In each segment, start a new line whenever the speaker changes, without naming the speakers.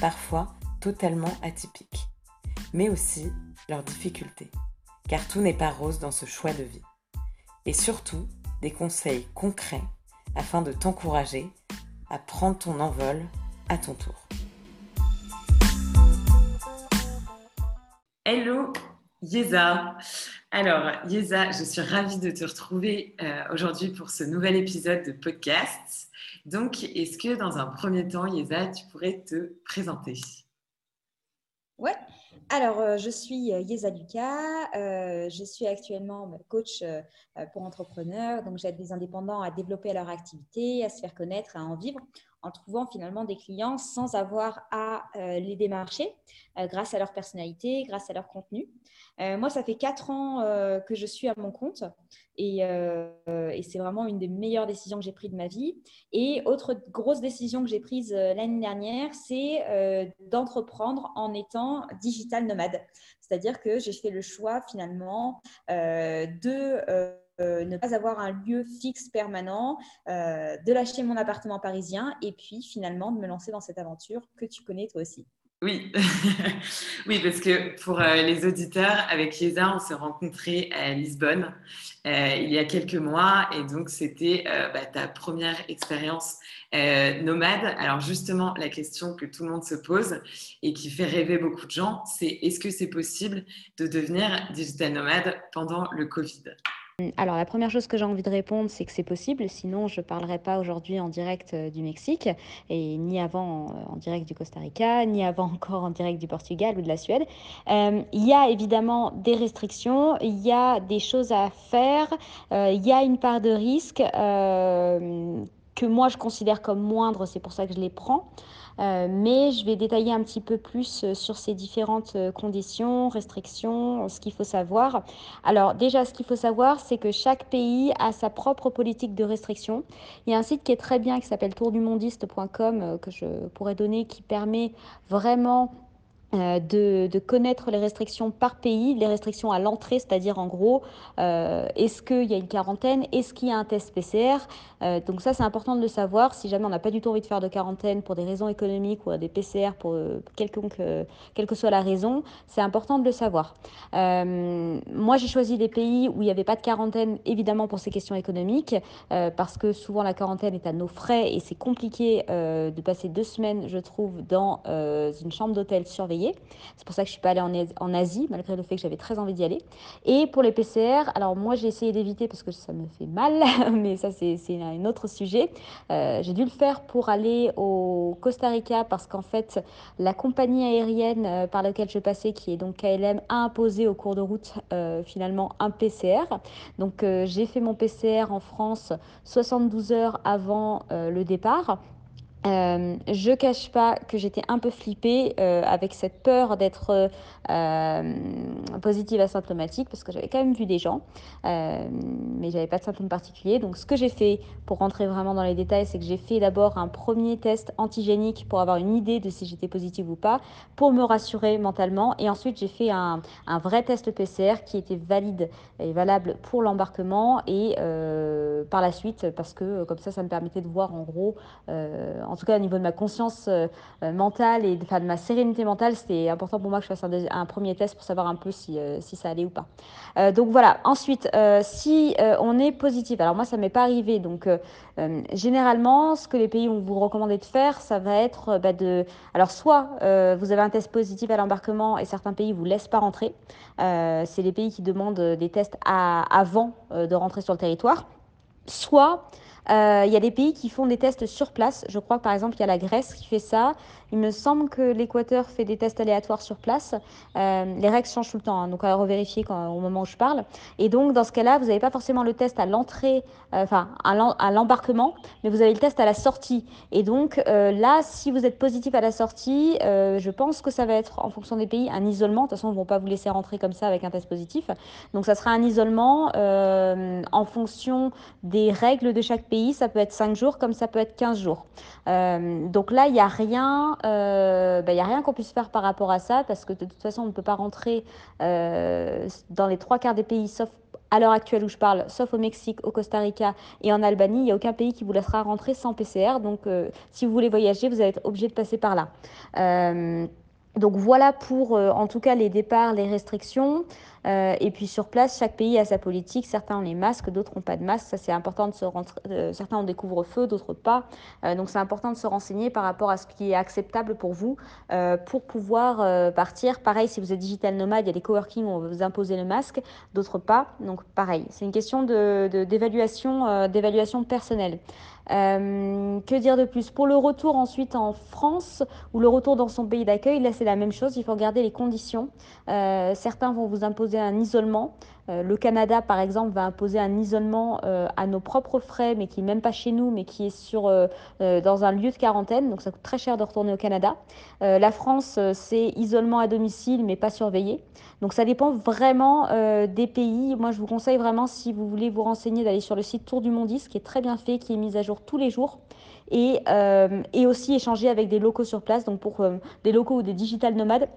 parfois totalement atypiques, mais aussi leurs difficultés, car tout n'est pas rose dans ce choix de vie. Et surtout, des conseils concrets afin de t'encourager à prendre ton envol à ton tour. Hello Yeza Alors Yeza, je suis ravie de te retrouver euh, aujourd'hui pour ce nouvel épisode de podcast. Donc, est-ce que dans un premier temps, Yeza, tu pourrais te présenter?
Ouais. Alors, euh, je suis euh, Yeza Lucas. Euh, je suis actuellement coach pour entrepreneurs. Donc, j'aide les indépendants à développer leur activité, à se faire connaître, à en vivre en trouvant finalement des clients sans avoir à les démarcher grâce à leur personnalité, grâce à leur contenu. moi, ça fait quatre ans que je suis à mon compte euh, et, c'est vraiment une des meilleures décisions que j'ai prises de ma vie. Et autre grosse décision que j'ai prise euh, l'année dernière, c'est euh, d'entreprendre en étant digital nomade. C'est-à-dire que j'ai fait le choix finalement de ne pas avoir un lieu fixe permanent, de lâcher mon appartement parisien et puis finalement de me lancer dans cette aventure que tu connais toi aussi.
Oui, oui, parce que pour euh, les auditeurs, avec Yesa, on s'est rencontrés à Lisbonne euh, il y a quelques mois et donc c'était euh, bah, ta première expérience nomade. Alors justement, la question que tout le monde se pose et qui fait rêver beaucoup de gens, c'est est-ce que c'est possible de devenir digital nomade pendant le Covid?
Alors, la première chose que j'ai envie de répondre, c'est que c'est possible, sinon je ne parlerai pas aujourd'hui en direct euh, du Mexique, et ni avant euh, en direct du Costa Rica, ni avant encore en direct du Portugal ou de la Suède. Euh, il y a évidemment des restrictions, il y a des choses à faire, il y a une part de risque que moi je considère comme moindre, c'est pour ça que je les prends. Euh, mais je vais détailler un petit peu plus euh, sur ces différentes euh, conditions, restrictions, ce qu'il faut savoir. Alors déjà, ce qu'il faut savoir, c'est que chaque pays a sa propre politique de restriction. Il y a un site qui est très bien qui s'appelle tourdumondiste.com que je pourrais donner qui permet vraiment euh, de, connaître les restrictions par pays, les restrictions à l'entrée, c'est-à-dire en gros, euh, est-ce qu'il y a une quarantaine, est-ce qu'il y a un test PCR. Euh, donc ça, c'est important de le savoir. Si jamais on n'a pas du tout envie de faire de quarantaine pour des raisons économiques ou des PCR pour quelconque, quelle que soit la raison, c'est important de le savoir. moi, j'ai choisi des pays où il n'y avait pas de quarantaine, évidemment pour ces questions économiques, parce que souvent la quarantaine est à nos frais et c'est compliqué de passer deux semaines, je trouve, dans une chambre d'hôtel surveillée. C'est pour ça que je suis pas allée en, Asie, malgré le fait que j'avais très envie d'y aller. Et pour les PCR, alors moi j'ai essayé d'éviter parce que ça me fait mal, mais ça c'est un autre sujet. Euh, j'ai dû le faire pour aller au Costa Rica parce qu'en fait la compagnie aérienne euh, par laquelle je passais, qui est donc KLM, a imposé au cours de route euh, finalement un PCR. Donc j'ai fait mon PCR en France 72 heures avant le départ. Euh, je cache pas que j'étais un peu flippée euh, avec cette peur d'être euh, positive asymptomatique parce que j'avais quand même vu des gens, euh, mais j'avais pas de symptômes particuliers. Donc ce que j'ai fait pour rentrer vraiment dans les détails, c'est que j'ai fait d'abord un premier test antigénique pour avoir une idée de si j'étais positive ou pas, pour me rassurer mentalement, et ensuite j'ai fait un, vrai test PCR qui était valide et valable pour l'embarquement et par la suite parce que comme ça, ça me permettait de voir en gros en tout cas au niveau de ma conscience euh, euh, mentale et de, de, ma sérénité mentale, c'était important pour moi que je fasse un, premier test pour savoir un peu si, euh, si ça allait ou pas. donc voilà, ensuite, si on est positif, alors moi ça m'est pas arrivé, donc généralement ce que les pays vont vous recommander de faire, ça va être bah, de... Alors soit vous avez un test positif à l'embarquement et certains pays vous laissent pas rentrer, c'est les pays qui demandent des tests avant de rentrer sur le territoire, soit Euh, il y a des pays qui font des tests sur place. Je crois que par exemple, il y a la Grèce qui fait ça. Il me semble que l'Équateur fait des tests aléatoires sur place. Euh, les règles changent tout le temps, hein, donc à revérifier quand, au moment où je parle. Et donc, dans ce cas-là, vous n'avez pas forcément le test à l'entrée, euh, enfin à l'embarquement, mais vous avez le test à la sortie. Et donc là, si vous êtes positif à la sortie, je pense que ça va être, en fonction des pays, un isolement. De toute façon, ils ne vont pas vous laisser rentrer comme ça avec un test positif. Donc, ça sera un isolement en fonction des règles de chaque pays. Ça peut être 5 jours comme ça peut être 15 jours. donc là, il n'y a rien euh, bah, a rien qu'on puisse faire par rapport à ça, parce que de toute façon, on ne peut pas rentrer euh, dans les trois quarts des pays, sauf à l'heure actuelle où je parle, sauf au Mexique, au Costa Rica et en Albanie, il n'y a aucun pays qui vous laissera rentrer sans PCR. Donc, euh, si vous voulez voyager, vous allez être obligé de passer par là. donc voilà pour, en tout cas, les départs, les restrictions. Euh, et puis sur place, chaque pays a sa politique. Certains ont les masques, d'autres n'ont pas de masques. Ça, c'est important de se rentrer. Euh, certains ont des couvre-feux, d'autres pas. Euh, donc c'est important de se renseigner par rapport à ce qui est acceptable pour vous pour pouvoir partir. Pareil, si vous êtes digital nomade, il y a des coworking où on va vous imposer le masque, d'autres pas. Donc pareil, c'est une question d'évaluation d'évaluation personnelle. que dire de plus? Pour le retour ensuite en France ou le retour dans son pays d'accueil, là c'est la même chose, il faut regarder les conditions. certains vont vous imposer un isolement. Euh, le Canada, par exemple, va imposer un isolement euh, à nos propres frais, mais qui n'est même pas chez nous, mais qui est sur, euh, dans un lieu de quarantaine. Donc ça coûte très cher de retourner au Canada. la France, c'est isolement à domicile, mais pas surveillé. Donc ça dépend vraiment des pays. Moi, je vous conseille vraiment, si vous voulez vous renseigner, d'aller sur le site Tour du Mondis, qui est très bien fait, qui est mis à jour tous les jours. Et, et aussi échanger avec des locaux sur place, donc pour des locaux ou des digital nomades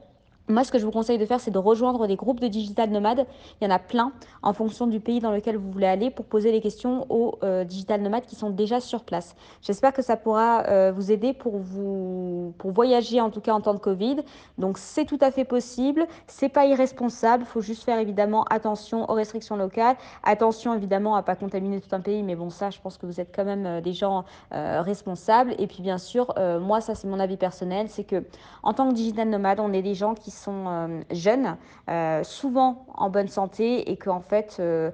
moi, ce que je vous conseille de faire, c'est de rejoindre des groupes de digital nomades. Il y en a plein en fonction du pays dans lequel vous voulez aller pour poser les questions aux euh, digital nomades qui sont déjà sur place. J'espère que ça pourra euh, vous aider pour vous pour voyager en tout cas en temps de Covid. Donc c'est tout à fait possible. C'est pas irresponsable. Il faut juste faire évidemment attention aux restrictions locales. Attention évidemment à pas contaminer tout un pays. Mais bon, ça, je pense que vous êtes quand même euh, des gens responsables. Et puis bien sûr, moi, ça c'est mon avis personnel, c'est que en tant que digital nomade, on est des gens qui sont euh, jeunes, euh, souvent en bonne santé, et qu'en fait, euh,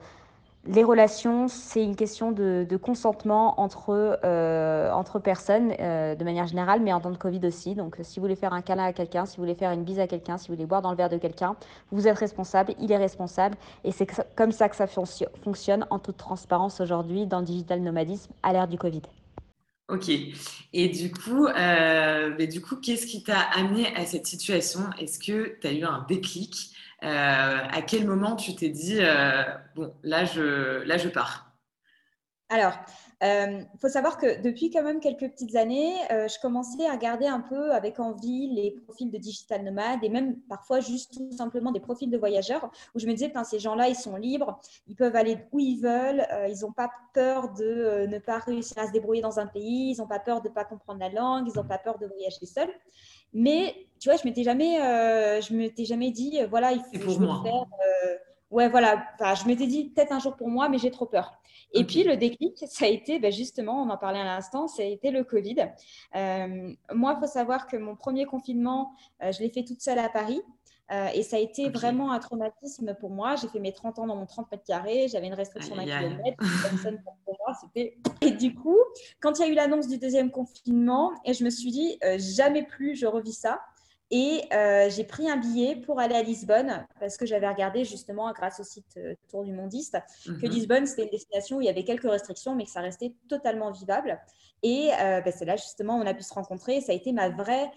les relations, c'est une question de, consentement entre, entre personnes de manière générale, mais en temps de Covid aussi. Donc, si vous voulez faire un câlin à quelqu'un, si vous voulez faire une bise à quelqu'un, si vous voulez boire dans le verre de quelqu'un, vous êtes responsable, il est responsable. Et c'est comme ça que ça fonctionne en toute transparence aujourd'hui dans le digital nomadisme à l'ère du Covid.
Ok. Et du coup, euh, mais du coup, qu'est-ce qui t'a amené à cette situation? Est-ce que tu as eu un déclic? Euh, À quel moment tu t'es dit euh, bon, là je, là je pars?
Alors, il euh, faut savoir que depuis quand même quelques petites années, euh, je commençais à regarder un peu avec envie les profils de digital nomades et même parfois juste tout simplement des profils de voyageurs où je me disais, ces gens-là, ils sont libres, ils peuvent aller où ils veulent, euh, ils n'ont pas peur de ne pas réussir à se débrouiller dans un pays, ils n'ont pas peur de ne pas comprendre la langue, ils n'ont pas peur de voyager seuls. Mais tu vois, je m'étais jamais, je m'étais jamais dit, voilà, il faut,
pour moi. faire.
ouais, voilà. je m'étais dit peut-être un jour pour moi, mais j'ai trop peur. Et puis le déclic, ça a été ben, justement, on en parlait à l'instant, ça a été le Covid. Euh, moi, il faut savoir que mon premier confinement, euh, je l'ai fait toute seule à Paris. Euh, et ça a été vraiment un traumatisme pour moi. J'ai fait mes 30 ans dans mon 30 mètres carrés. J'avais une restriction d'un kilomètre. Personne pour moi. C'était... Et du coup, quand il y a eu l'annonce du deuxième confinement, et je me suis dit, jamais plus je revis ça. Et euh, j'ai pris un billet pour aller à Lisbonne parce que j'avais regardé justement grâce au site euh, Tour du Mondiste que mhm. Lisbonne, c'était une destination où il y avait quelques restrictions mais que ça restait totalement vivable. Et euh, ben, c'est là justement où on a pu se rencontrer. Ça a été ma vraie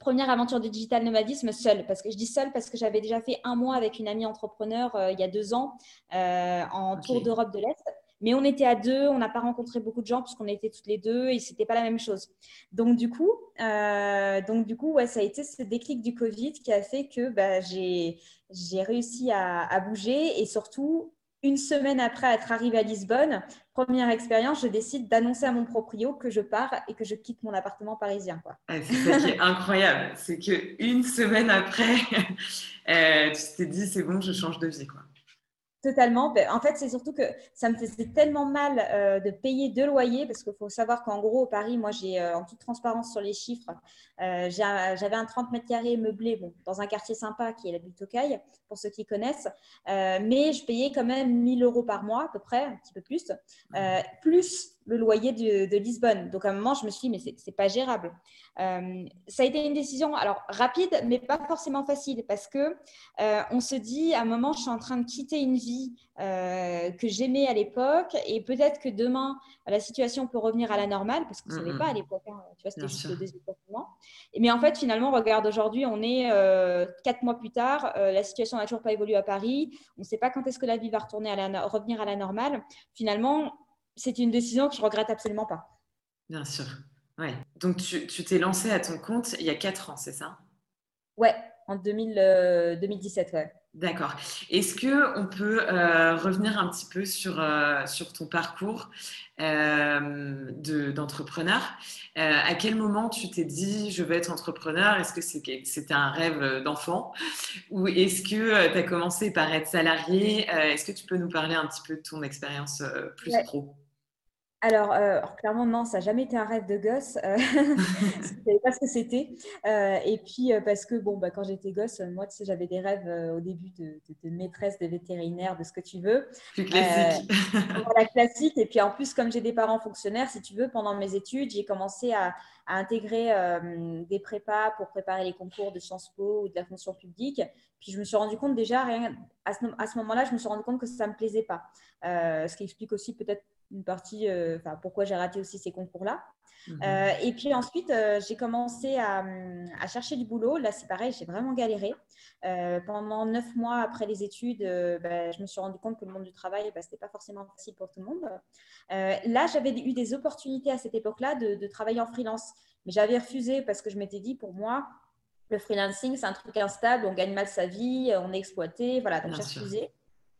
première aventure de digital nomadisme seule. Parce que je dis seule parce que j'avais déjà fait un mois avec une amie entrepreneur il y a deux ans en tour d'Europe de l'Est. Mais on était à deux, on n'a pas rencontré beaucoup de gens puisqu'on était toutes les deux et c'était pas la même chose. Donc du coup, euh, donc du coup, ouais, ça a été ce déclic du Covid qui a fait que bah, j'ai réussi à, bouger et surtout une semaine après être arrivée à Lisbonne, première expérience, je décide d'annoncer à mon proprio que je pars et que je quitte mon appartement parisien.
Ah, c'est ça qui est incroyable, c'est que une semaine après, euh, tu t'es dit c'est bon, je change de vie quoi.
Totalement. Ben, en fait, c'est surtout que ça me faisait tellement mal euh, de payer deux loyers parce qu'il faut savoir qu'en gros, au Paris, moi, j'ai euh, en toute transparence sur les chiffres, euh, j'avais un 30 mètres carrés meublé bon, dans un quartier sympa qui est la butte pour ceux qui connaissent, mais je payais quand même 1000 euros par mois à peu près, un petit peu plus, plus le loyer de, Lisbonne. Donc à un moment, je me suis dit, mais c'est n'est pas gérable. Euh, ça a été une décision alors rapide, mais pas forcément facile parce que euh, on se dit à un moment, je suis en train de quitter une vie euh, que j'aimais à l'époque et peut-être que demain la situation peut revenir à la normale parce que ce n'est pas à l'époque. Hein. tu vois, c'était juste le deuxième Mais en fait, finalement, regarde aujourd'hui, on est quatre mois plus tard, la situation n'a toujours pas évolué à Paris. On ne sait pas quand est-ce que la vie va retourner à la, revenir à la normale. Finalement, c'est une décision que je regrette absolument pas.
Bien sûr. Ouais. Donc, tu t'es lancé à ton compte il y a 4 ans, c'est ça?
Ouais, en 2017, euh, ouais.
D'accord. Est-ce que on peut euh, revenir un petit peu sur, euh, sur ton parcours d'entrepreneur? À quel moment tu t'es dit je veux être entrepreneur? Est-ce que c'était un rêve d'enfant? Ou est-ce que tu as commencé par être salarié? Est-ce que tu peux nous parler un petit peu de ton expérience plus pro?
Euh, alors, clairement, non, ça n'a jamais été un rêve de gosse. Euh, je ne savais pas ce que c'était. Euh, et puis, parce que, bon, bah, quand j'étais gosse, moi, tu sais, j'avais des rêves au début de, maîtresse, de vétérinaire, de ce que tu veux.
Plus classique.
voilà, classique. Et puis, en plus, comme j'ai des parents fonctionnaires, si tu veux, pendant mes études, j'ai commencé à, intégrer des prépas pour préparer les concours de Sciences Po ou de la fonction publique. Puis, je me suis rendu compte déjà, à ce, à moment-là, je me suis rendu compte que ça ne me plaisait pas. ce qui explique aussi peut-être une partie, euh, pourquoi j'ai raté aussi ces concours-là. Mhm. Euh, et puis ensuite, euh, j'ai commencé à, chercher du boulot. Là, c'est pareil, j'ai vraiment galéré. pendant neuf mois après les études, bah, je me suis rendu compte que le monde du travail, bah, ce n'était pas forcément facile pour tout le monde. là, j'avais eu des opportunités à cette époque-là de, de, travailler en freelance. Mais j'avais refusé parce que je m'étais dit, pour moi, le freelancing, c'est un truc instable, on gagne mal sa vie, on est exploité. Voilà, donc j'ai refusé.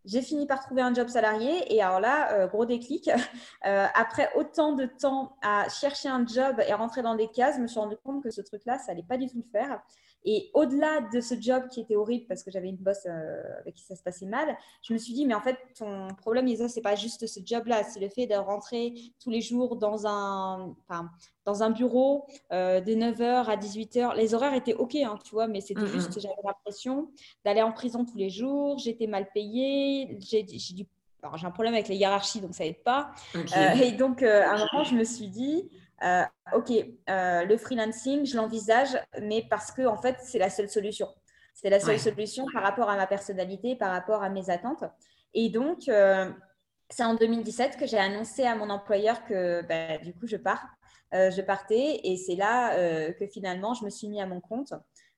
J'ai fini par trouver un job salarié et alors là, euh, gros déclic. Euh, après autant de temps à chercher un job et rentrer dans des cases, je me suis rendu compte que ce truc-là, ça n'allait pas du tout le faire. Et au-delà de ce job qui était horrible parce que j'avais une boss euh, avec qui ça se passait mal, je me suis dit, mais en fait, ton problème, Isa, c'est pas juste ce job-là, c'est le fait de rentrer tous les jours dans un, enfin, dans un bureau euh, de 9h à 18h. Les horaires étaient OK, hein, tu vois, mais c'était mm, juste, mm. j'avais l'impression d'aller en prison tous les jours, j'étais mal payée, j'ai j'ai un problème avec les hiérarchies, donc ça n'aide pas. Euh, et donc, à un moment, je me suis dit, euh, ok, euh, le freelancing, je l'envisage, mais parce que en fait, c'est la seule solution. C'est la seule solution par rapport à ma personnalité, par rapport à mes attentes. Et donc, euh, c'est en 2017 que j'ai annoncé à mon employeur que bah, du coup, je pars. je partais et c'est là que finalement, je me suis mis à mon compte.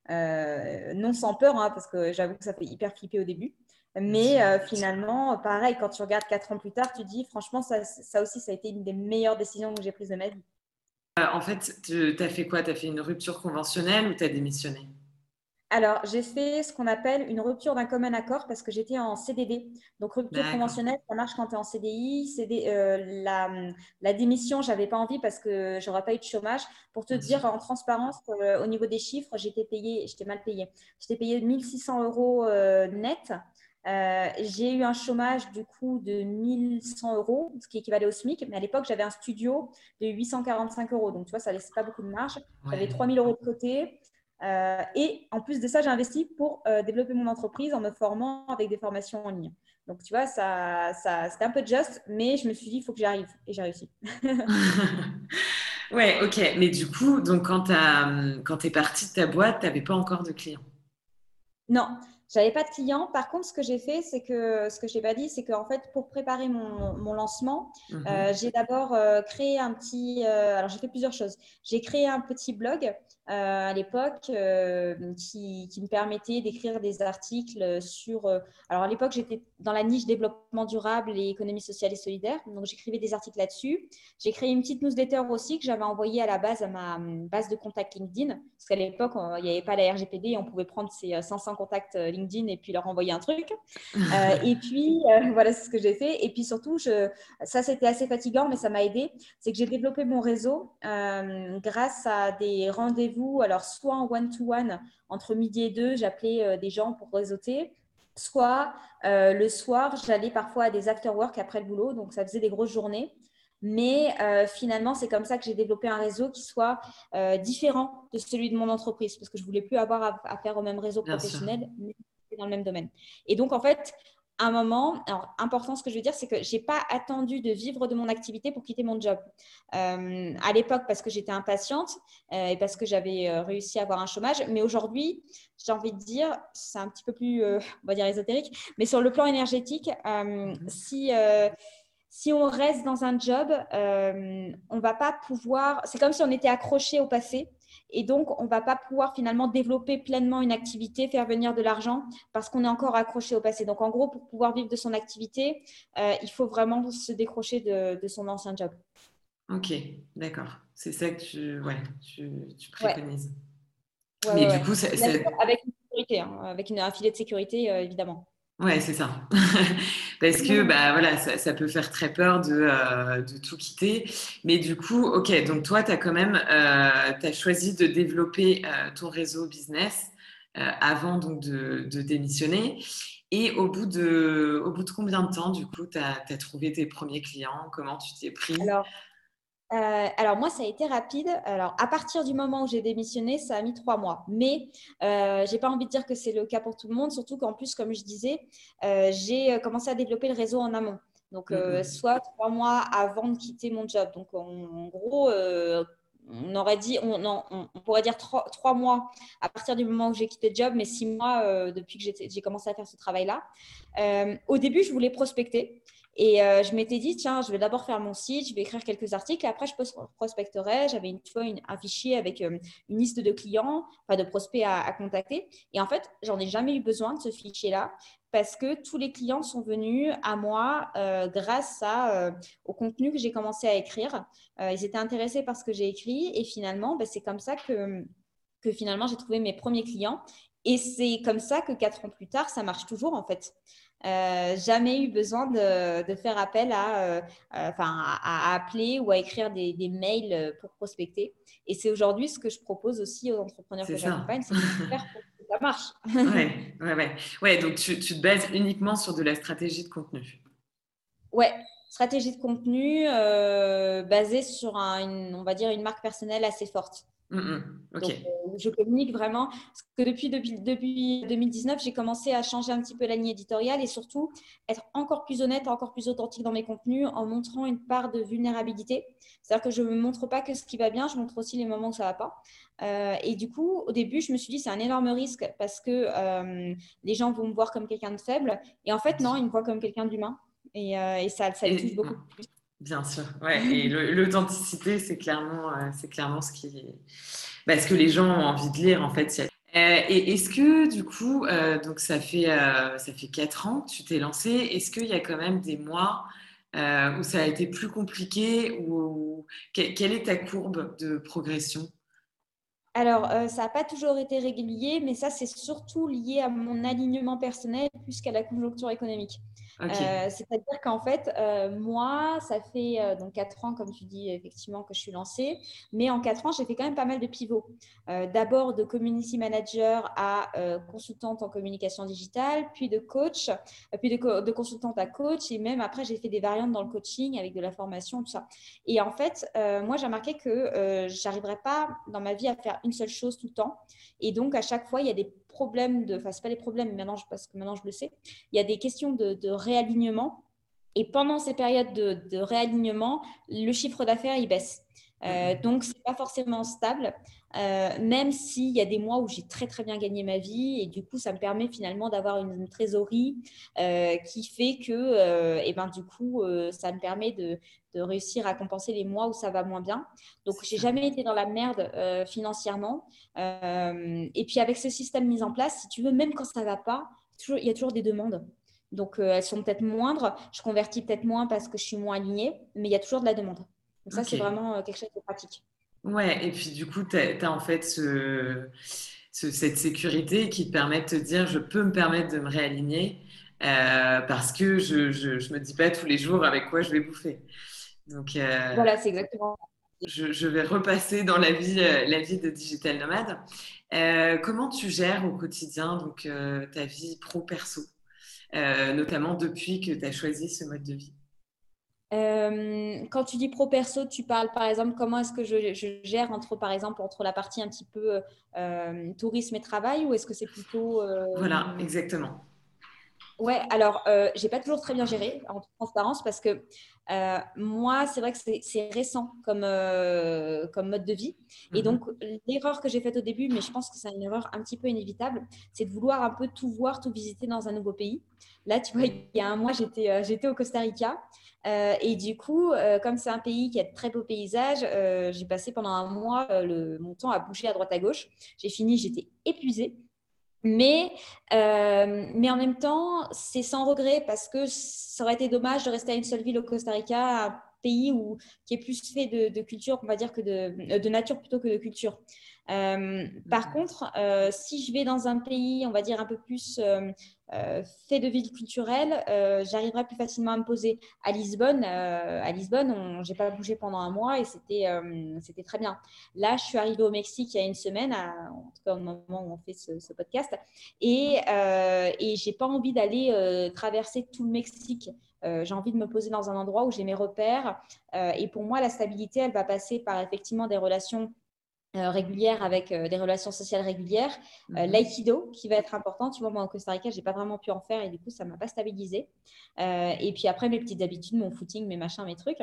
non sans peur, hein, parce que j'avoue que ça fait hyper flipper au début. Mais finalement, pareil, quand tu regardes quatre ans plus tard, tu dis, franchement, ça, ça aussi, ça a été une des meilleures décisions que j'ai prises de ma vie.
Euh, en fait, tu as fait quoi? Tu as fait une rupture conventionnelle ou tu as démissionné?
Alors, j'ai fait ce qu'on appelle une rupture d'un commun accord parce que j'étais en CDD. Donc, rupture conventionnelle, ça marche quand tu es en CDI. CD, euh, la, la, démission, je n'avais pas envie parce que je n'aurais pas eu de chômage. Pour te dire, en transparence, euh, au niveau des chiffres, j'étais payée, j'étais mal payée. J'étais payée 1600 euros net euh, j'ai eu un chômage du coup de 1100 euros, ce qui équivalait au SMIC, mais à l'époque j'avais un studio de 845 euros, donc tu vois, ça laisse pas beaucoup de marge. J'avais 3000 euros de côté. Euh, et en plus de ça, j'ai investi pour euh, développer mon entreprise en me formant avec des formations en ligne. Donc, tu vois, ça, ça, c'était un peu juste, mais je me suis dit, il faut que j'arrive. Et j'ai réussi.
ouais, ok. Mais du coup, donc quand tu es partie de ta boîte, tu n'avais pas encore de clients?
Non. J'avais pas de clients. Par contre, ce que j'ai fait, c'est que ce que je n'ai pas dit, c'est qu'en fait, pour préparer mon, mon lancement, mhm. euh, j'ai d'abord euh, créé un petit. Euh, alors, j'ai fait plusieurs choses. J'ai créé un petit blog à l'époque qui, qui, me permettait d'écrire des articles sur. alors, à l'époque, j'étais dans la niche développement durable et économie sociale et solidaire. Donc, j'écrivais des articles là-dessus. J'ai créé une petite newsletter aussi que j'avais envoyée à la base à ma base de contact LinkedIn. Parce qu'à l'époque, il n'y avait pas la RGPD on pouvait prendre ces 500 contacts LinkedIn et puis leur envoyer un truc. Euh, et puis, euh, voilà, c'est ce que j'ai fait. Et puis surtout, je, ça, c'était assez fatigant, mais ça m'a aidé. C'est que j'ai développé mon réseau euh, grâce à des rendez-vous, alors soit en one-to-one, entre midi et deux, j'appelais des gens pour réseauter. soit le soir, j'allais parfois à des after-work après le boulot, donc ça faisait des grosses journées. Mais finalement, c'est comme ça que j'ai développé un réseau qui soit différent de celui de mon entreprise, parce que je voulais plus avoir à, faire au même réseau professionnel, mais dans le même domaine. Et donc, en fait, un moment, alors important, ce que je veux dire, c'est que je n'ai pas attendu de vivre de mon activité pour quitter mon job. Euh, à l'époque, parce que j'étais impatiente euh, et parce que j'avais euh, réussi à avoir un chômage. Mais aujourd'hui, j'ai envie de dire, c'est un petit peu plus, on va dire, ésotérique, mais sur le plan énergétique, mhm. si, si on reste dans un job, on ne va pas pouvoir, c'est comme si on était accroché au passé. Et donc, on ne va pas pouvoir finalement développer pleinement une activité, faire venir de l'argent parce qu'on est encore accroché au passé. Donc, en gros, pour pouvoir vivre de son activité, euh, il faut vraiment se décrocher de, son ancien job.
Ok, d'accord. C'est ça que tu, ouais, tu, préconises. Mais du coup,
avec une sécurité, hein, avec un filet de sécurité, euh, évidemment.
Ouais, c'est ça. Parce que bah, voilà, ça, peut faire très peur de, euh, de, tout quitter. Mais du coup, ok, donc toi, tu as quand même euh, as choisi de développer euh, ton réseau business avant donc, de, de, démissionner. Et au bout, de, au bout de combien de temps, du coup, tu as, as, trouvé tes premiers clients? Comment tu t'es pris?
Alors, euh, alors moi, ça a été rapide. Alors à partir du moment où j'ai démissionné, ça a mis trois mois. Mais euh, j'ai pas envie de dire que c'est le cas pour tout le monde, surtout qu'en plus, comme je disais, euh, j'ai commencé à développer le réseau en amont. Donc euh, soit trois mois avant de quitter mon job. Donc en, gros, on aurait dit, on, on, pourrait dire trois, trois, mois à partir du moment où j'ai quitté le job, mais six mois depuis que j'ai commencé à faire ce travail-là. au début, je voulais prospecter. Et euh, je m'étais dit, tiens, je vais d'abord faire mon site, je vais écrire quelques articles, et après, je prospecterai. J'avais une fois un fichier avec euh, une liste de clients, enfin de prospects à, contacter. Et en fait, j'en ai jamais eu besoin de ce fichier-là parce que tous les clients sont venus à moi euh, grâce à, au contenu que j'ai commencé à écrire. ils étaient intéressés par ce que j'ai écrit et finalement, ben, c'est comme ça que, que finalement j'ai trouvé mes premiers clients. Et c'est comme ça que quatre ans plus tard, ça marche toujours en fait. Euh, jamais eu besoin de, faire appel à, euh, euh, à, appeler ou à écrire des, mails pour prospecter. Et c'est aujourd'hui ce que je propose aussi aux entrepreneurs que j'accompagne, c'est de faire pour que ça marche.
ouais, ouais, ouais. ouais, donc tu, tu, te bases uniquement sur de la stratégie de contenu.
Ouais, stratégie de contenu basée sur une, on va dire une marque personnelle assez forte. Mmh, mmh. Donc, euh, je communique vraiment. Parce que depuis, depuis, depuis 2019, j'ai commencé à changer un petit peu la ligne éditoriale et surtout être encore plus honnête, encore plus authentique dans mes contenus en montrant une part de vulnérabilité. C'est-à-dire que je ne me montre pas que ce qui va bien, je montre aussi les moments où ça ne va pas. Euh, et du coup, au début, je me suis dit, c'est un énorme risque parce que euh, les gens vont me voir comme quelqu'un de faible. Et en fait, non, ils me voient comme quelqu'un d'humain. Et, et, ça, ça les touche beaucoup plus.
Bien sûr, ouais. Et l'authenticité, c'est clairement, euh, clairement ce qui, bah, que les gens ont envie de lire en fait. Euh, et est-ce que du coup, euh, donc ça fait ça fait quatre ans que tu t'es lancé. Est-ce qu'il y a quand même des mois où ça a été plus compliqué ou quelle est ta courbe de progression?
Alors, ça n'a pas toujours été régulier, mais ça, c'est surtout lié à mon alignement personnel plus qu'à la conjoncture économique. Euh, c'est-à-dire qu'en fait, euh, moi, ça fait euh, donc 4 ans, comme tu dis, effectivement, que je suis lancée. Mais en 4 ans, j'ai fait quand même pas mal de pivots. D'abord de community manager à consultante en communication digitale, puis de coach, puis de, de, consultante à coach. Et même après, j'ai fait des variantes dans le coaching avec de la formation, tout ça. Et en fait, moi, j'ai remarqué que j'arriverais pas dans ma vie à faire une seule chose tout le temps. Et donc, à chaque fois, il y a des problèmes de, enfin, c'est pas des problèmes maintenant, parce que maintenant je le sais, il y a des questions de, réalignement. Et pendant ces périodes de, réalignement, le chiffre d'affaires, il baisse. Euh, donc, ce n'est pas forcément stable, euh, même s'il y a des mois où j'ai très, très bien gagné ma vie. Et du coup, ça me permet finalement d'avoir une, trésorerie euh, qui fait que, et ben, du coup, ça me permet de, de, réussir à compenser les mois où ça va moins bien. Donc, j'ai jamais été dans la merde financièrement. et puis, avec ce système mis en place, si tu veux, même quand ça ne va pas, toujours, il y a toujours des demandes. Donc, elles sont peut-être moindres. Je convertis peut-être moins parce que je suis moins alignée, mais il y a toujours de la demande. Donc ça, c'est vraiment euh, quelque chose de pratique.
Ouais, et puis du coup, tu as, en fait cette sécurité qui te permet de te dire, je peux me permettre de me réaligner euh, parce que je ne me dis pas tous les jours avec quoi je vais bouffer.
Donc, euh, voilà, c'est exactement
je, je, vais repasser dans la vie, la vie de digital nomade. comment tu gères au quotidien donc, ta vie pro-perso notamment depuis que tu as choisi ce mode de vie?
Quand tu dis pro perso, tu parles par exemple comment est-ce que je, gère entre par exemple entre la partie un petit peu tourisme et travail ou est-ce que c'est plutôt
voilà exactement
Ouais, alors euh, j'ai pas toujours très bien géré en transparence parce que euh, moi, c'est vrai que c'est récent comme, euh, comme mode de vie. Et mhm. donc, l'erreur que j'ai faite au début, mais je pense que c'est une erreur un petit peu inévitable, c'est de vouloir un peu tout voir, tout visiter dans un nouveau pays. Là, tu vois, il y a un mois, j'étais euh, au Costa Rica. et du coup, comme c'est un pays qui a de très beaux paysages, j'ai passé pendant un mois le, mon temps à bouger à droite à gauche. J'ai fini, j'étais épuisée. Mais, euh, mais en même temps, c'est sans regret parce que ça aurait été dommage de rester à une seule ville au Costa Rica, un pays où, qui est plus fait de, culture, on va dire, que de, de, nature plutôt que de culture. Euh, par contre, euh, si je vais dans un pays, on va dire, un peu plus euh, fait de ville culturelle, j'arriverai plus facilement à me poser. À Lisbonne, à Lisbonne, j'ai pas bougé pendant un mois et c'était c'était très bien. Là, je suis arrivée au Mexique il y a une semaine, en tout cas au moment où on fait ce, podcast, et et j'ai pas envie d'aller traverser tout le Mexique. j'ai envie de me poser dans un endroit où j'ai mes repères. et pour moi, la stabilité, elle va passer par effectivement des relations régulière avec euh, des relations sociales régulières. Euh, mhm. L'aïkido qui va être important. Tu vois, moi, au Costa Rica, je n'ai pas vraiment pu en faire et du coup, ça ne m'a pas stabilisé. et puis après, mes petites habitudes, mon footing, mes machins, mes trucs.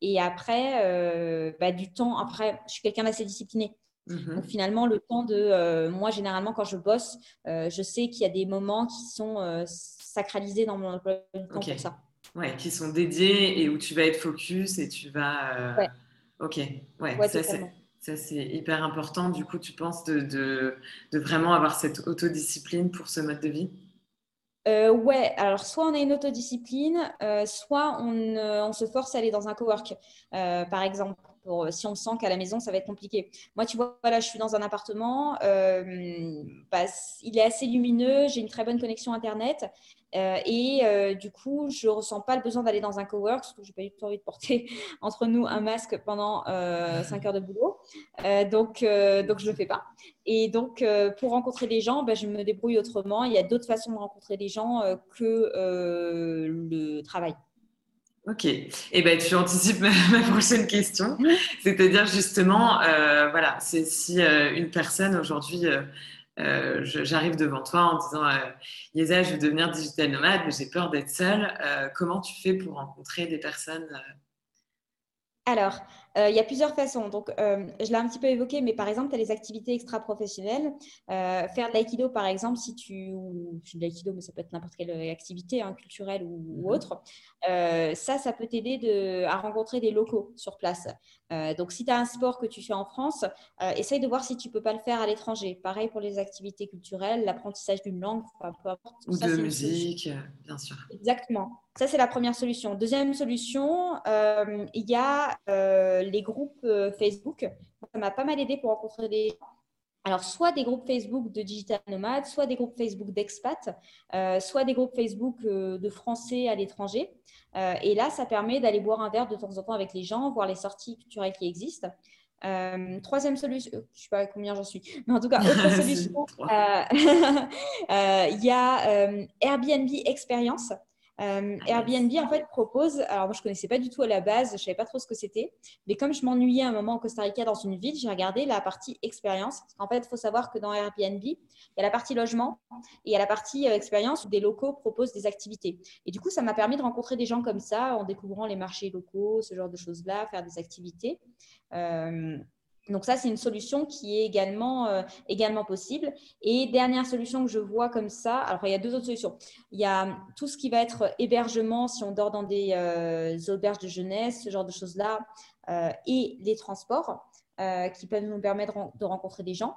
Et après, bah, du temps. Après, je suis quelqu'un d'assez discipliné. Mhm. Donc finalement, le temps de... moi, généralement, quand je bosse, je sais qu'il y a des moments qui sont sacralisés dans mon temps pour ça.
Ouais, qui sont dédiés et où tu vas être focus et tu vas... Ouais. Ok, ouais, ouais ça c'est ça, c'est hyper important. Du coup, tu penses de, vraiment avoir cette autodiscipline pour ce mode de vie?
Euh, ouais, alors soit on a une autodiscipline, euh, soit on, euh, on, se force à aller dans un cowork, par exemple. Si on sent qu'à la maison, ça va être compliqué. Moi, tu vois, là, je suis dans un appartement, bah, il est assez lumineux, j'ai une très bonne connexion Internet. Euh, et euh, du coup, je ne ressens pas le besoin d'aller dans un cowork parce que je n'ai pas du tout envie de porter entre nous un masque pendant euh, 5 heures de boulot. Euh, donc, donc, je ne le fais pas. Et donc, pour rencontrer des gens, ben, je me débrouille autrement. Il y a d'autres façons de rencontrer des gens que le travail.
Ok, et eh ben, tu anticipes ma, prochaine question, c'est-à-dire justement, voilà, c'est si une personne aujourd'hui euh, j'arrive devant toi en disant euh, Yesa, je veux devenir digital nomade, mais j'ai peur d'être seule. Euh, comment tu fais pour rencontrer des personnes
alors, euh, il y a plusieurs façons. Donc, euh, je l'ai un petit peu évoqué, mais par exemple, tu as les activités extra-professionnelles. Euh, faire de l'aïkido, par exemple, si tu. Ou, de l'aïkido, mais ça peut être n'importe quelle activité, hein, culturelle ou, mhm. autre. ça, ça peut t'aider à rencontrer des locaux sur place. Donc, si tu as un sport que tu fais en France, essaye de voir si tu peux pas le faire à l'étranger. Pareil pour les activités culturelles, l'apprentissage d'une langue, peu importe.
Ou de musique, bien sûr.
Exactement. Ça, c'est la première solution. Deuxième solution, euh, il y a euh, les groupes euh, Facebook. Ça m'a pas mal aidé pour rencontrer des gens. Alors, soit des groupes Facebook de digital nomades, soit des groupes Facebook d'expat, soit des groupes Facebook de Français à l'étranger. et là, ça permet d'aller boire un verre de temps en temps avec les gens, voir les sorties culturelles qui existent. troisième solution, je ne sais pas combien j'en suis, mais en tout cas, autre solution, il y a Airbnb Experience. Euh, ah, Airbnb, en fait, propose, alors moi je ne connaissais pas du tout à la base, je ne savais pas trop ce que c'était, mais comme je m'ennuyais un moment au Costa Rica dans une ville, j'ai regardé la partie expérience. En fait, il faut savoir que dans Airbnb, il y a la partie logement et il y a la partie euh, expérience où des locaux proposent des activités. Et du coup, ça m'a permis de rencontrer des gens comme ça en découvrant les marchés locaux, ce genre de choses-là, faire des activités. Euh, donc ça, c'est une solution qui est également, euh, également possible. Et dernière solution que je vois comme ça, alors il y a deux autres solutions. Il y a tout ce qui va être hébergement, si on dort dans des euh, auberges de jeunesse, ce genre de choses-là, euh, et les transports qui peuvent nous permettre de rencontrer des gens.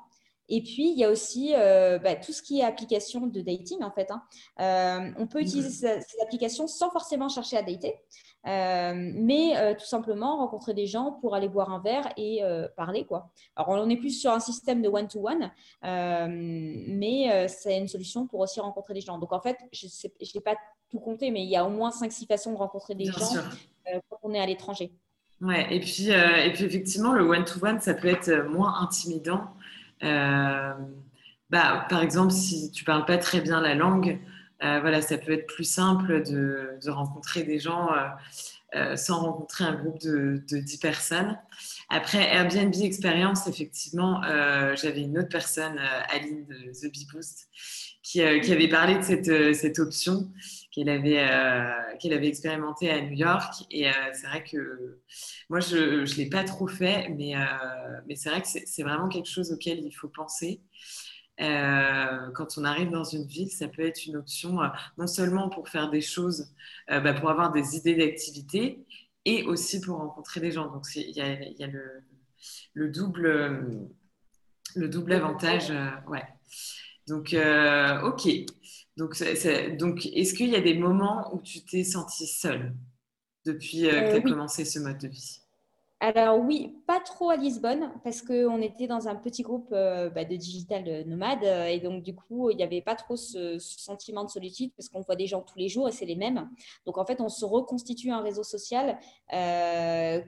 Et puis, il y a aussi bah, tout ce qui est application de dating, en fait. Hein. on peut utiliser mmh. ces, applications sans forcément chercher à dater. Euh, mais euh, tout simplement rencontrer des gens pour aller boire un verre et euh, parler. Quoi. Alors, on est plus sur un système de one-to-one, mais c'est une solution pour aussi rencontrer des gens. Donc, en fait, je n'ai pas tout compté, mais il y a au moins 5-6 façons de rencontrer des gens quand on est à l'étranger.
Ouais, et puis, et puis effectivement, le one-to-one, ça peut être moins intimidant. Bah, par exemple, si tu parles pas très bien la langue, voilà, ça peut être plus simple de, rencontrer des gens sans rencontrer un groupe de, de 10 personnes. Après Airbnb Experience, effectivement, j'avais une autre personne, Aline de The Bee Boost, qui, qui, avait parlé de cette, cette option qu'elle avait, euh, qu'elle avait expérimenté à New York. Et euh, c'est vrai que moi, je ne l'ai pas trop fait, mais, euh, mais c'est vrai que c'est vraiment quelque chose auquel il faut penser. quand on arrive dans une ville, ça peut être une option non seulement pour faire des choses, bah, pour avoir des idées d'activité, et aussi pour rencontrer des gens. Donc il y a, y a le, le, double, le double avantage. ouais. Donc, ok. Donc, donc est-ce qu'il y a des moments où tu t'es sentie seule depuis euh, que tu as euh, commencé ce mode de vie?
Alors oui, pas trop à Lisbonne parce qu'on était dans un petit groupe euh, bah, de digital nomades et donc du coup il n'y avait pas trop ce, sentiment de solitude parce qu'on voit des gens tous les jours et c'est les mêmes. Donc en fait on se reconstitue un réseau social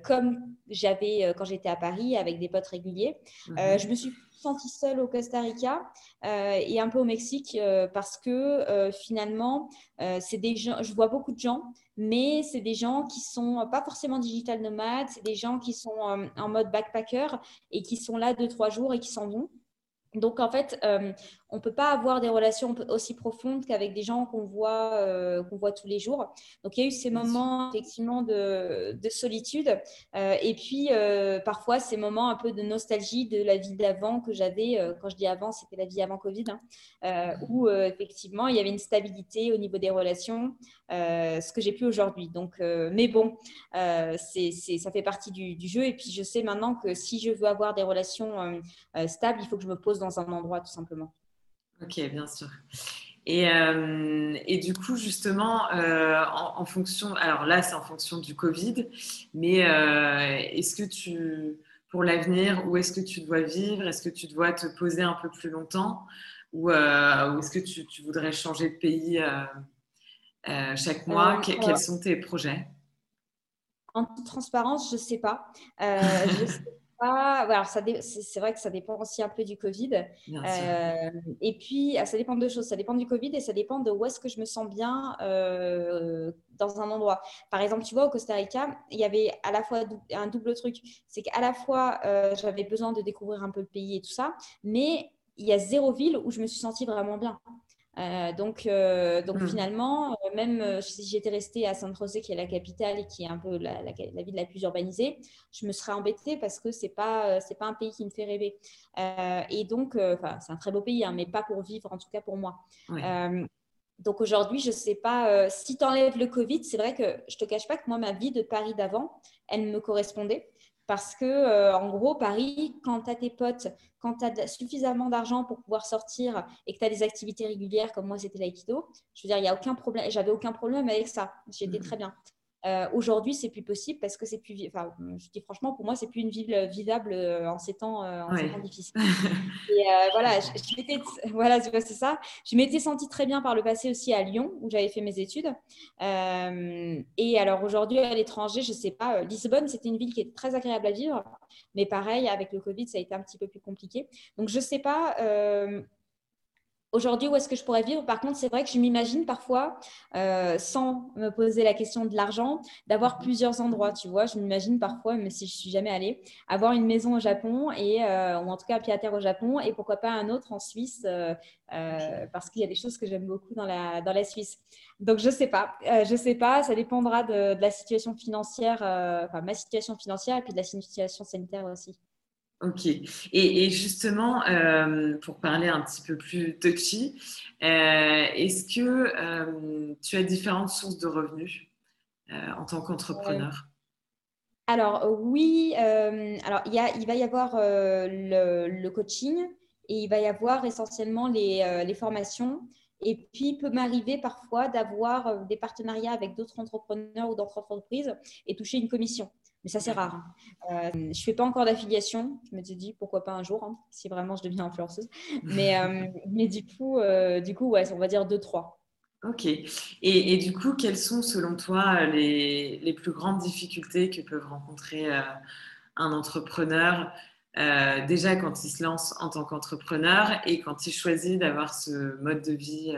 comme j'avais quand j'étais à Paris avec des potes réguliers. Mhm. je me suis sentie seule au Costa Rica euh, et un peu au Mexique euh, parce que euh, finalement, c'est des gens, je vois beaucoup de gens, mais c'est des gens qui sont pas forcément digital nomades, c'est des gens qui sont en mode backpacker et qui sont là deux, trois jours et qui s'en vont. Donc, en fait, on ne peut pas avoir des relations aussi profondes qu'avec des gens qu'on voit, euh, qu'on voit tous les jours. Donc, il y a eu ces moments, effectivement, de, solitude. Euh, et puis, euh, parfois, ces moments un peu de nostalgie de la vie d'avant que j'avais. quand je dis avant, c'était la vie avant Covid, hein, où, effectivement, il y avait une stabilité au niveau des relations, ce que j'ai plus aujourd'hui. Donc, mais bon, c'est, ça fait partie du, du, jeu. Et puis, je sais maintenant que si je veux avoir des relations stables, il faut que je me pose dans un endroit, tout simplement.
Ok, bien sûr. Et, euh, et, du coup, justement, euh, en, fonction, alors là, c'est en fonction du Covid, mais euh, est-ce que tu, pour l'avenir, où est-ce que tu dois vivre? Est-ce que tu dois te poser un peu plus longtemps? Ou, est-ce que tu, tu, voudrais changer de pays chaque mois? Quels sont tes projets?
En toute transparence, je ne sais pas. je sais alors ça c'est vrai que ça dépend aussi un peu du Covid. Euh, et puis, ah, ça dépend de deux choses. Ça dépend du Covid et ça dépend de où est-ce que je me sens bien euh, dans un endroit. Par exemple, tu vois, au Costa Rica, il y avait à la fois un double truc. C'est qu'à la fois, euh, j'avais besoin de découvrir un peu le pays et tout ça, mais il y a zéro ville où je me suis sentie vraiment bien. Euh, donc, euh, donc hmm. finalement, euh, même si j'étais restée à San José, qui est la capitale et qui est un peu la, ville la plus urbanisée, je me serais embêtée parce que c'est pas c'est pas un pays qui me fait rêver. et donc, c'est un très beau pays, hein, mais pas pour vivre, en tout cas pour moi. donc aujourd'hui, je sais pas si tu enlèves le Covid, c'est vrai que je te cache pas que moi, ma vie de Paris d'avant, elle me correspondait. Parce que, euh, en gros, Paris, quand tu as tes potes, quand tu as suffisamment d'argent pour pouvoir sortir et que tu as des activités régulières, comme moi, c'était l'aïkido, je veux dire, il n'y a aucun problème. J'avais aucun problème avec ça. J'étais mmh. très bien. Euh, aujourd'hui, c'est plus possible parce que c'est plus. Enfin, je dis franchement, pour moi, c'est plus une ville vivable euh, en ces temps, euh, en ces temps difficiles. Et voilà, je, voilà, c'est ça. Je m'étais sentie très bien par le passé aussi à Lyon, où j'avais fait mes études. et alors aujourd'hui, à l'étranger, je sais pas. Lisbonne, c'était une ville qui est très agréable à vivre, mais pareil, avec le Covid, ça a été un petit peu plus compliqué. Donc, je sais pas Aujourd'hui, où est-ce que je pourrais vivre? Par contre, c'est vrai que je m'imagine parfois, euh, sans me poser la question de l'argent, d'avoir mhm. plusieurs endroits. Tu vois, je m'imagine parfois, même si je suis jamais allée, avoir une maison au Japon et, euh, ou en tout cas un pied à terre au Japon et pourquoi pas un autre en Suisse, euh, parce qu'il y a des choses que j'aime beaucoup dans la, dans la Suisse. Donc, je sais pas. je sais pas. Ça dépendra de, de la situation financière, enfin ma situation financière et puis de la situation sanitaire aussi.
Ok. Et, justement, euh, pour parler un petit peu plus touchy, euh, est-ce que euh, tu as différentes sources de revenus en tant qu'entrepreneur?
Alors oui, alors il, y il, va y avoir le, coaching et il va y avoir essentiellement les, les formations. Et puis, il peut m'arriver parfois d'avoir des partenariats avec d'autres entrepreneurs ou d'autres entreprises et toucher une commission. Mais ça, c'est rare. Hein. Euh, je ne fais pas encore d'affiliation. Je me suis dit, pourquoi pas un jour, hein, si vraiment je deviens influenceuse. Mais, euh, mais du coup, euh, du coup ouais, on va dire 2-3.
Ok. Et, et, du coup, quelles sont, selon toi, les, les plus grandes difficultés que peuvent rencontrer un entrepreneur déjà quand il se lance en tant qu'entrepreneur et quand il choisit d'avoir ce mode de vie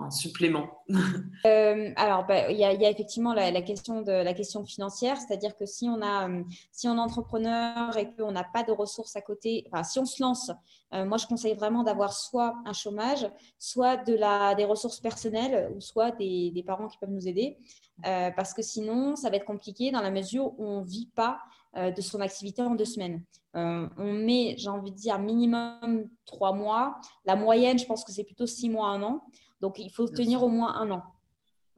en supplément
euh, Alors, bah, il y, a effectivement la, question de la question financière, c'est-à-dire que si on a, euh, si on est entrepreneur et qu'on n'a pas de ressources à côté, si on se lance, euh, moi je conseille vraiment d'avoir soit un chômage, soit de la, des ressources personnelles, ou soit des, des parents qui peuvent nous aider, parce que sinon ça va être compliqué dans la mesure où on vit pas de son activité en deux semaines. on met, j'ai envie de dire, minimum trois mois. La moyenne, je pense que c'est plutôt six mois, un an. Donc, il faut tenir au moins un an.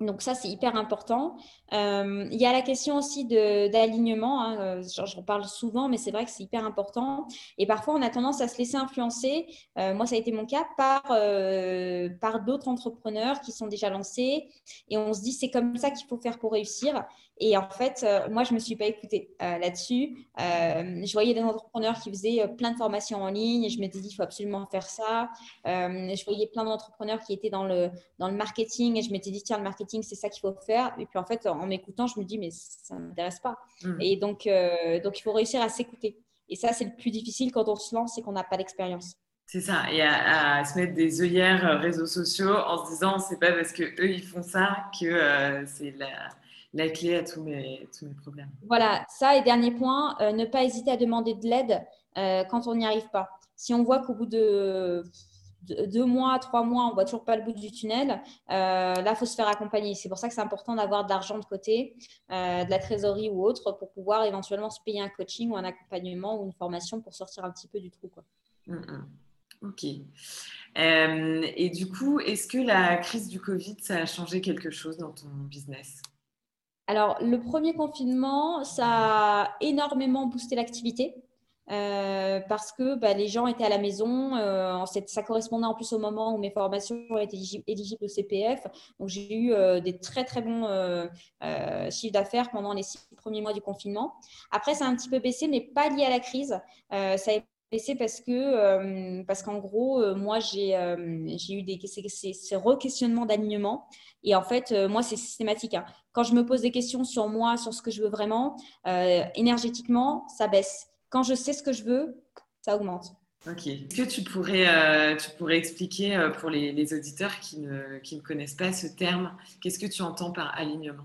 Donc ça, c'est hyper important. Euh, il y a la question aussi d'alignement. Hein, euh, J'en parle souvent, mais c'est vrai que c'est hyper important. Et parfois, on a tendance à se laisser influencer. Euh, moi, ça a été mon cas par, par d'autres entrepreneurs qui sont déjà lancés. Et on se dit, c'est comme ça qu'il faut faire pour réussir. Et en fait, moi, je ne me suis pas écoutée là-dessus. je voyais des entrepreneurs qui faisaient plein de formations en ligne et je m'étais dit, il faut absolument faire ça. je voyais plein d'entrepreneurs qui étaient dans le, dans le marketing et je m'étais dit, tiens, le marketing, c'est ça qu'il faut faire. Et puis, en fait, en m'écoutant, je me dis, mais ça ne m'intéresse pas. Mmh. Et donc, euh, donc, il faut réussir à s'écouter. Et ça, c'est le plus difficile quand on se lance et qu'on n'a pas d'expérience.
C'est ça, et à, se mettre des œillères euh, réseaux sociaux en se disant, c'est pas parce que eux ils font ça que euh, c'est la, la, clé à tous mes, tous mes problèmes.
Voilà, ça et dernier point, ne pas hésiter à demander de l'aide quand on n'y arrive pas. Si on voit qu'au bout de deux mois, trois mois, on voit toujours pas le bout du tunnel. Euh, là, il faut se faire accompagner. C'est pour ça que c'est important d'avoir de l'argent de côté, euh, de la trésorerie ou autre, pour pouvoir éventuellement se payer un coaching ou un accompagnement ou une formation pour sortir un petit peu du trou. Quoi.
Mm, mm. Ok. Euh, et du coup, est-ce que la crise du Covid, ça a changé quelque chose dans ton business?
Alors, le premier confinement, ça a énormément boosté l'activité. Euh, parce que bah, les gens étaient à la maison. Euh, ça correspondait en plus au moment où mes formations étaient éligibles au CPF. Donc, j'ai eu euh, des très, très bons chiffres d'affaires pendant les six premiers mois du confinement. Après, ça a un petit peu baissé, mais pas lié à la crise. Baissé parce que parce qu'en gros moi j'ai eu des ces, re-questionnements d'alignement et en fait moi c'est systématique hein. quand je me pose des questions sur moi sur ce que je veux vraiment énergétiquement ça baisse quand je sais ce que je veux, ça augmente.
Ok. Est-ce que tu pourrais, euh, expliquer euh, pour les, auditeurs qui ne, connaissent pas ce terme, qu'est-ce que tu entends par alignement?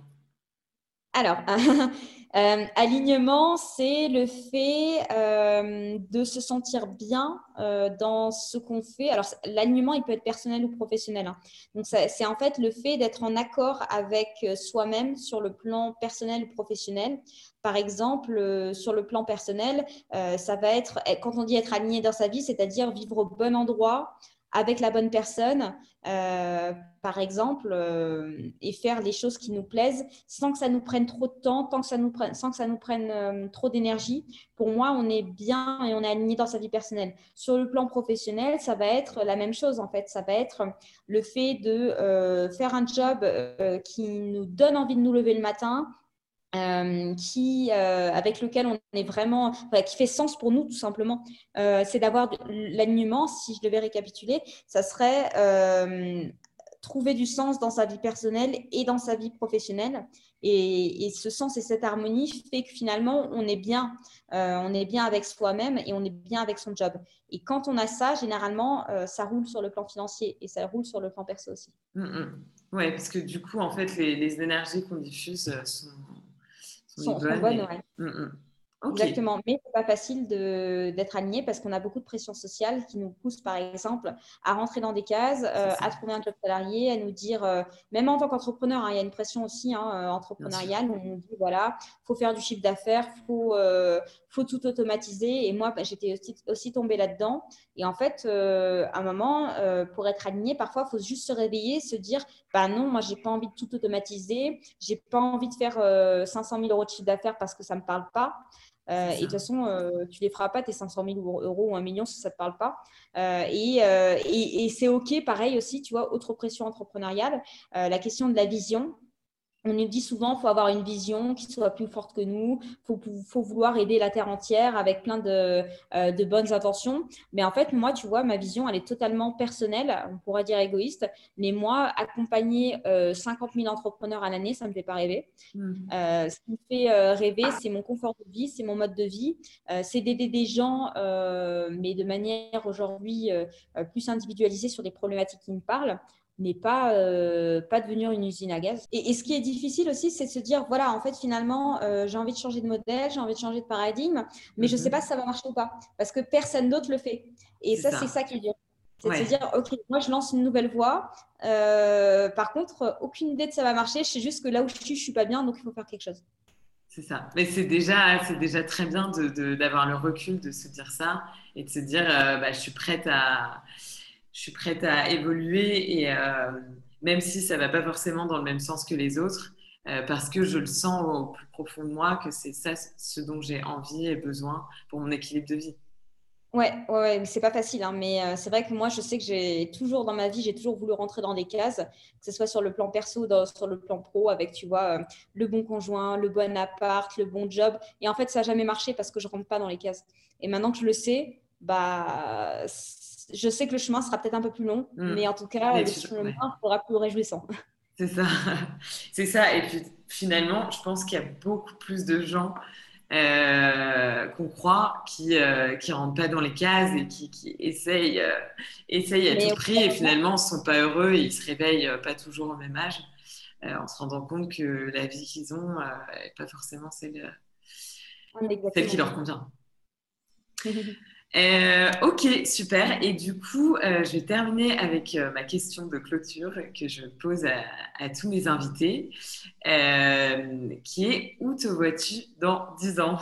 Alors, Euh, alignement, c'est le fait euh, de se sentir bien euh, dans ce qu'on fait. Alors, l'alignement, il peut être personnel ou professionnel. Hein. Donc, c'est en fait le fait d'être en accord avec soi-même sur le plan personnel ou professionnel. Par exemple, sur le plan personnel, ça va être, quand on dit être aligné dans sa vie, c'est-à-dire vivre au bon endroit, avec la bonne personne, euh, par exemple, euh, et faire les choses qui nous plaisent sans que ça nous prenne trop de temps, sans que ça nous prenne euh, trop d'énergie. Pour moi, on est bien et on est aligné dans sa vie personnelle. Sur le plan professionnel, ça va être la même chose en fait. Ça va être le fait de faire un job qui nous donne envie de nous lever le matin, euh, qui, euh, avec lequel on est vraiment, qui fait sens pour nous tout simplement, euh, c'est d'avoir l'alignement. Si je devais récapituler, ça serait trouver du sens dans sa vie personnelle et dans sa vie professionnelle. Et, ce sens et cette harmonie fait que finalement, on est bien, on est bien avec soi-même et on est bien avec son job. Et quand on a ça, généralement, ça roule sur le plan financier et ça roule sur le plan perso aussi.
Mmh, mmh. Oui, parce que du coup, en fait, les énergies qu'on diffuse sont
sont, bonnes. Mm, Exactement, mais c'est pas facile d'être aligné parce qu'on a beaucoup de pression sociale qui nous pousse, par exemple, à rentrer dans des cases, euh, à trouver un job salarié, à nous dire, euh, même en tant qu'entrepreneur, hein, il y a une pression aussi hein, euh, entrepreneuriale où on nous dit, voilà, faut faire du chiffre d'affaires, faut, faut tout automatiser. Et moi, bah, j'étais aussi, aussi, tombée là-dedans. Et en fait, à un moment, pour être aligné, parfois, il faut juste se réveiller, se dire, bah non, moi, j'ai pas envie de tout automatiser, j'ai pas envie de faire 500 000 euros de chiffre d'affaires parce que ça me parle pas. Euh, et de toute façon, euh, tu ne les feras pas tes 500 000 euros ou un million si ça ne te parle pas. Euh, et, et c'est OK, pareil aussi, tu vois, autre pression entrepreneuriale, la question de la vision on nous dit souvent qu'il faut avoir une vision qui soit plus forte que nous, il faut, vouloir aider la Terre entière avec plein euh, de, bonnes intentions. Mais en fait, moi, tu vois, ma vision, elle est totalement personnelle, on pourrait dire égoïste. Mais moi, accompagner 50 euh, 000 entrepreneurs à l'année, ça ne me fait pas rêver. Mmh. Euh, ce qui me fait rêver, c'est mon confort de vie, c'est mon mode de vie, c'est d'aider des gens, mais de manière aujourd'hui plus individualisée sur des problématiques qui me parlent. Mais pas, euh, pas devenir une usine à gaz. Et, ce qui est difficile aussi, c'est de se dire, voilà, en fait, finalement, euh, j'ai envie de changer de modèle, j'ai envie de changer de paradigme, mais je ne sais mhm. pas si ça va marcher ou pas, parce que personne d'autre le fait. Et ça, c'est ça qui est dur. C'est de se dire, OK, moi, je lance une nouvelle voie. Euh, par contre, aucune idée de ça va marcher. Je sais juste que là où je suis, je suis pas bien, donc il faut faire quelque chose.
C'est ça. Mais c'est déjà, c'est déjà très bien d'avoir de, le recul, de se dire ça et de se dire, bah, je suis prête à je suis prête à évoluer et euh, même si ça va pas forcément dans le même sens que les autres, euh, parce que je le sens au plus profond de moi que c'est ça ce dont j'ai envie et besoin pour mon équilibre de vie.
Ouais, ouais, c'est pas facile, hein, mais euh, c'est vrai que moi, je sais que j'ai toujours dans ma vie, j'ai toujours voulu rentrer dans des cases, que ce soit sur le plan perso, dans, sur le plan pro, avec, tu vois, le bon conjoint, le bon appart, le bon job. Et en fait, ça n'a jamais marché parce que je rentre pas dans les cases. Et maintenant que je le sais, bah, je sais que le chemin sera peut-être un peu plus long, mm. mais en tout cas, le chemin sera plus réjouissant.
C'est ça, c'est ça. Et puis finalement, je pense qu'il y a beaucoup plus de gens euh, qu'on croit qui ne euh, rentrent pas dans les cases et qui, qui essayent, euh, essayent à tout prix et finalement ne sont pas heureux et ils se réveillent pas toujours au même âge en se rendant compte que la vie qu'ils ont n'est pas forcément celle, celle qui leur convient. Euh, ok, super. Et du coup, euh, je vais terminer avec euh, ma question de clôture que je pose à, tous mes invités, qui est où te vois-tu dans 10 ans?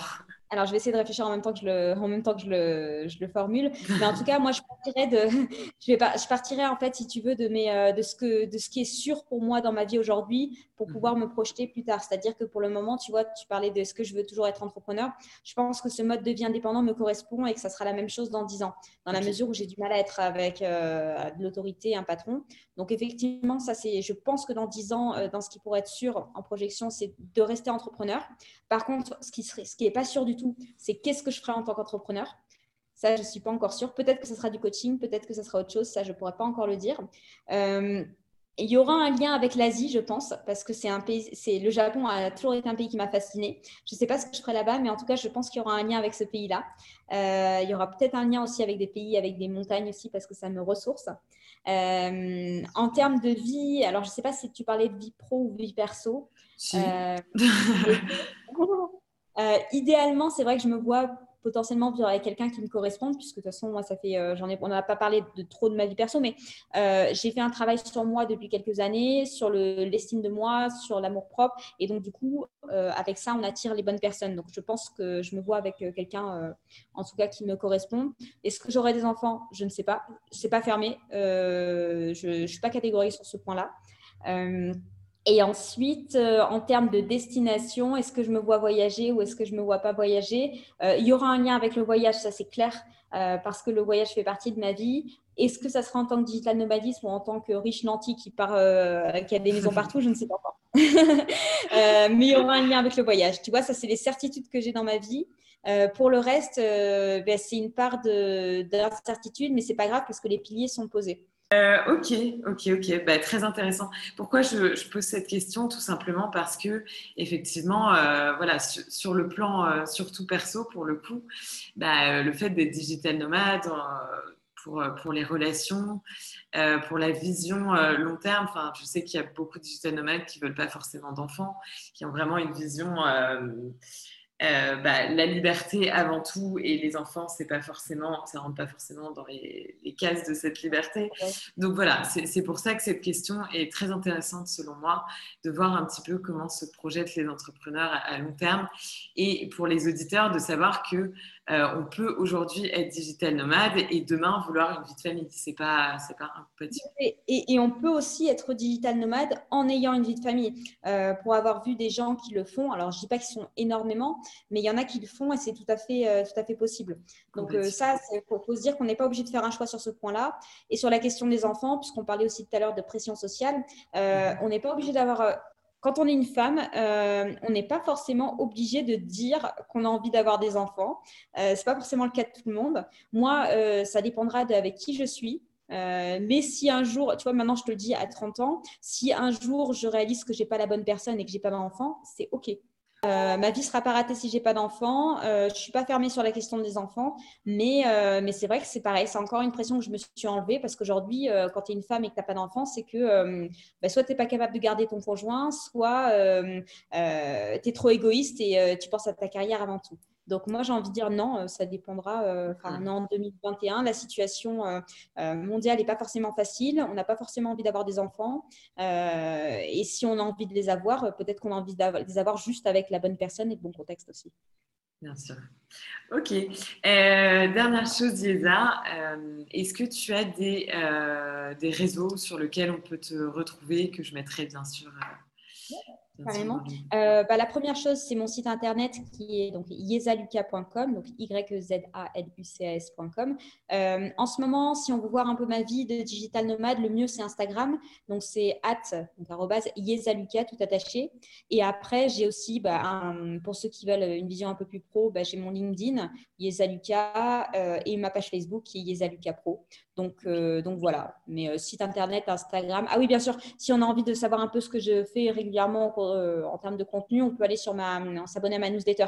Alors, je vais essayer de réfléchir en même temps que je le, en même temps que je le, je le formule. Mais en tout cas, moi, je partirais de, je vais pas, je partirais en fait, si tu veux, de mes, euh, de ce que, de ce qui est sûr pour moi dans ma vie aujourd'hui, pour pouvoir mhm. me projeter plus tard. C'est-à-dire que pour le moment, tu vois, tu parlais de ce que je veux toujours être entrepreneur. Je pense que ce mode de vie indépendant me correspond et que ça sera la même chose dans 10 ans, dans la mesure où j'ai du mal à être avec euh, de l'autorité, un patron. Donc effectivement, ça c'est, je pense que dans 10 ans, euh, dans ce qui pourrait être sûr en projection, c'est de rester entrepreneur. Par contre, ce qui serait, ce qui est pas sûr du tout, c'est qu'est-ce que je ferai en tant qu'entrepreneur. Ça, je ne suis pas encore sûre. Peut-être que ce sera du coaching, peut-être que ce sera autre chose. Ça, je ne pourrais pas encore le dire. Euh, il y aura un lien avec l'Asie, je pense, parce que c'est un pays, c'est le Japon a toujours été un pays qui m'a fasciné. Je ne sais pas ce que je ferai là-bas, mais en tout cas, je pense qu'il y aura un lien avec ce pays-là. Euh, il y aura peut-être un lien aussi avec des pays, avec des montagnes aussi, parce que ça me ressource. Euh, en termes de vie, alors je ne sais pas si tu parlais de vie pro ou vie perso. Euh, idéalement, c'est vrai que je me vois potentiellement vivre avec quelqu'un qui me corresponde, puisque de toute façon, ça fait, euh, j'en ai, on n'a pas parlé de trop de ma vie perso, mais euh, j'ai fait un travail sur moi depuis quelques années, sur l'estime de moi, sur l'amour propre, et donc du coup, euh, avec ça, on attire les bonnes personnes. Donc, je pense que je me vois avec quelqu'un, en tout cas, qui me correspond. Est-ce que j'aurai des enfants? Je ne sais pas. C'est pas fermé. je ne suis pas catégorique sur ce point-là. Et ensuite, euh, en termes de destination, est-ce que je me vois voyager ou est-ce que je ne me vois pas voyager? Euh, Il y aura un lien avec le voyage, ça c'est clair, euh, parce que le voyage fait partie de ma vie. Est-ce que ça sera en tant que digital nomadisme ou en tant que riche nanti qui, part, qui a des maisons partout? Je ne sais pas encore. mais il y aura un lien avec le voyage. Tu vois, ça c'est les certitudes que j'ai dans ma vie. pour le reste, ben, c'est une part d'incertitude, mais c'est pas grave parce que les piliers sont posés.
Euh, ok, ok, ok, bah, très intéressant. Pourquoi je, pose cette question? Tout simplement parce que effectivement, euh, voilà, sur, le plan euh, surtout perso, pour le coup, bah, le fait d'être digital nomade pour, les relations, pour la vision long terme. Je sais qu'il y a beaucoup de digital nomades qui veulent pas forcément d'enfants, qui ont vraiment une vision bah, la liberté avant tout et les enfants, c'est pas forcément, ça rentre pas forcément dans les, cases de cette liberté. Donc voilà, c'est pour ça que cette question est très intéressante selon moi, de voir un petit peu comment se projettent les entrepreneurs à long terme et pour les auditeurs de savoir que euh, on peut aujourd'hui être digital nomade et demain vouloir une vie de famille. C'est pas, c'est pas incompatible.
Et, et, on peut aussi être digital nomade en ayant une vie de famille. Euh, pour avoir vu des gens qui le font, alors je dis pas qu'ils sont énormément, mais il y en a qui le font et c'est tout à fait, euh, tout à fait possible. Donc ça, il faut, faut, se dire qu'on n'est pas obligé de faire un choix sur ce point-là. Et sur la question des enfants, puisqu'on parlait aussi tout à l'heure de pression sociale, mhm. on n'est pas obligé d'avoir quand on est une femme, euh, on n'est pas forcément obligé de dire qu'on a envie d'avoir des enfants. Euh, Ce n'est pas forcément le cas de tout le monde. Moi, euh, ça dépendra avec qui je suis. mais si un jour, tu vois, maintenant je te le dis à 30 ans, si un jour je réalise que je n'ai pas la bonne personne et que je n'ai pas d'enfant, c'est OK. Euh, ma vie sera pas ratée si j'ai pas d'enfants. Euh, je suis pas fermée sur la question des enfants, mais, euh, mais c'est vrai que c'est pareil. C'est encore une pression que je me suis enlevée parce qu'aujourd'hui, euh, quand tu es une femme et que tu pas d'enfants, c'est que bah, soit tu n'es pas capable de garder ton conjoint, soit tu es trop égoïste et tu penses à ta carrière avant tout. Donc moi, j'ai envie de dire non, euh, ça dépendra. Euh, enfin, mmh. en 2021, la situation euh, mondiale n'est pas forcément facile. On n'a pas forcément envie d'avoir des enfants. et si on a envie de les avoir, peut-être qu'on a envie de les avoir juste avec la bonne personne et le bon contexte aussi.
Bien sûr. Ok. dernière chose, Liesa, est-ce que tu as des, des réseaux sur lesquels on peut te retrouver que je mettrai bien sûr
Carrément. Euh, bah, la première chose, c'est mon site internet qui est donc yezaluca.com, donc y z a l u c a s.com. Euh, en ce moment, si on veut voir un peu ma vie de digital nomade, le mieux c'est Instagram, donc c'est at yezaluca tout attaché. Et après, j'ai aussi, bah, pour ceux qui veulent une vision un peu plus pro, bah, j'ai mon LinkedIn yezaluca euh, et ma page Facebook qui est yezaluca pro. Donc, donc voilà. Mais site internet, Instagram. Ah oui, bien sûr. Si on a envie de savoir un peu ce que je fais régulièrement euh, en termes de contenu, on peut aller sur ma, s'abonner à ma newsletter,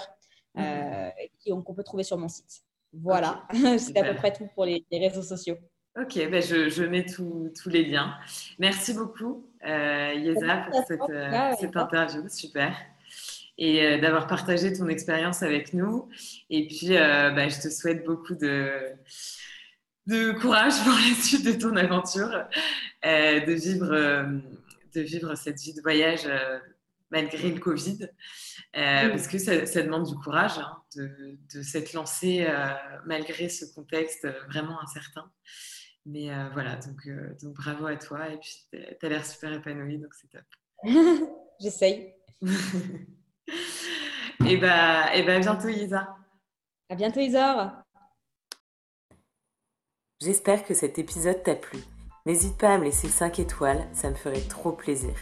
euh, qu'on peut trouver sur mon site. Voilà, c'est à peu près tout pour les, réseaux sociaux.
Ok, ben je, je, mets tous les liens. Merci beaucoup, euh, Yesa, pour cette, euh, cette interview. Super. Et d'avoir partagé ton expérience avec nous. Et puis, ben, je te souhaite beaucoup de, de courage pour la suite de ton aventure, de, vivre, de vivre cette vie de voyage malgré le Covid, euh, parce que ça, demande du courage hein, de, de s'être lancé euh, malgré ce contexte euh, vraiment incertain. Mais voilà, donc, donc bravo à toi et puis tu as l'air super épanouie, donc c'est top.
J'essaye.
et bah, et bah, à bientôt Isa.
À bientôt Isa.
J'espère que cet épisode t'a plu. N'hésite pas à me laisser 5 étoiles, ça me ferait trop plaisir.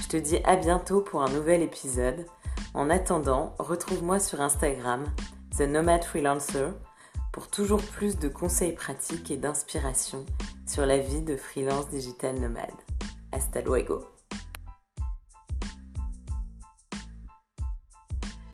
Je te dis à bientôt pour un nouvel épisode. En attendant, retrouve-moi sur Instagram, The Nomad Freelancer, pour toujours plus de conseils pratiques et d'inspiration sur la vie de freelance digital nomade. Hasta luego!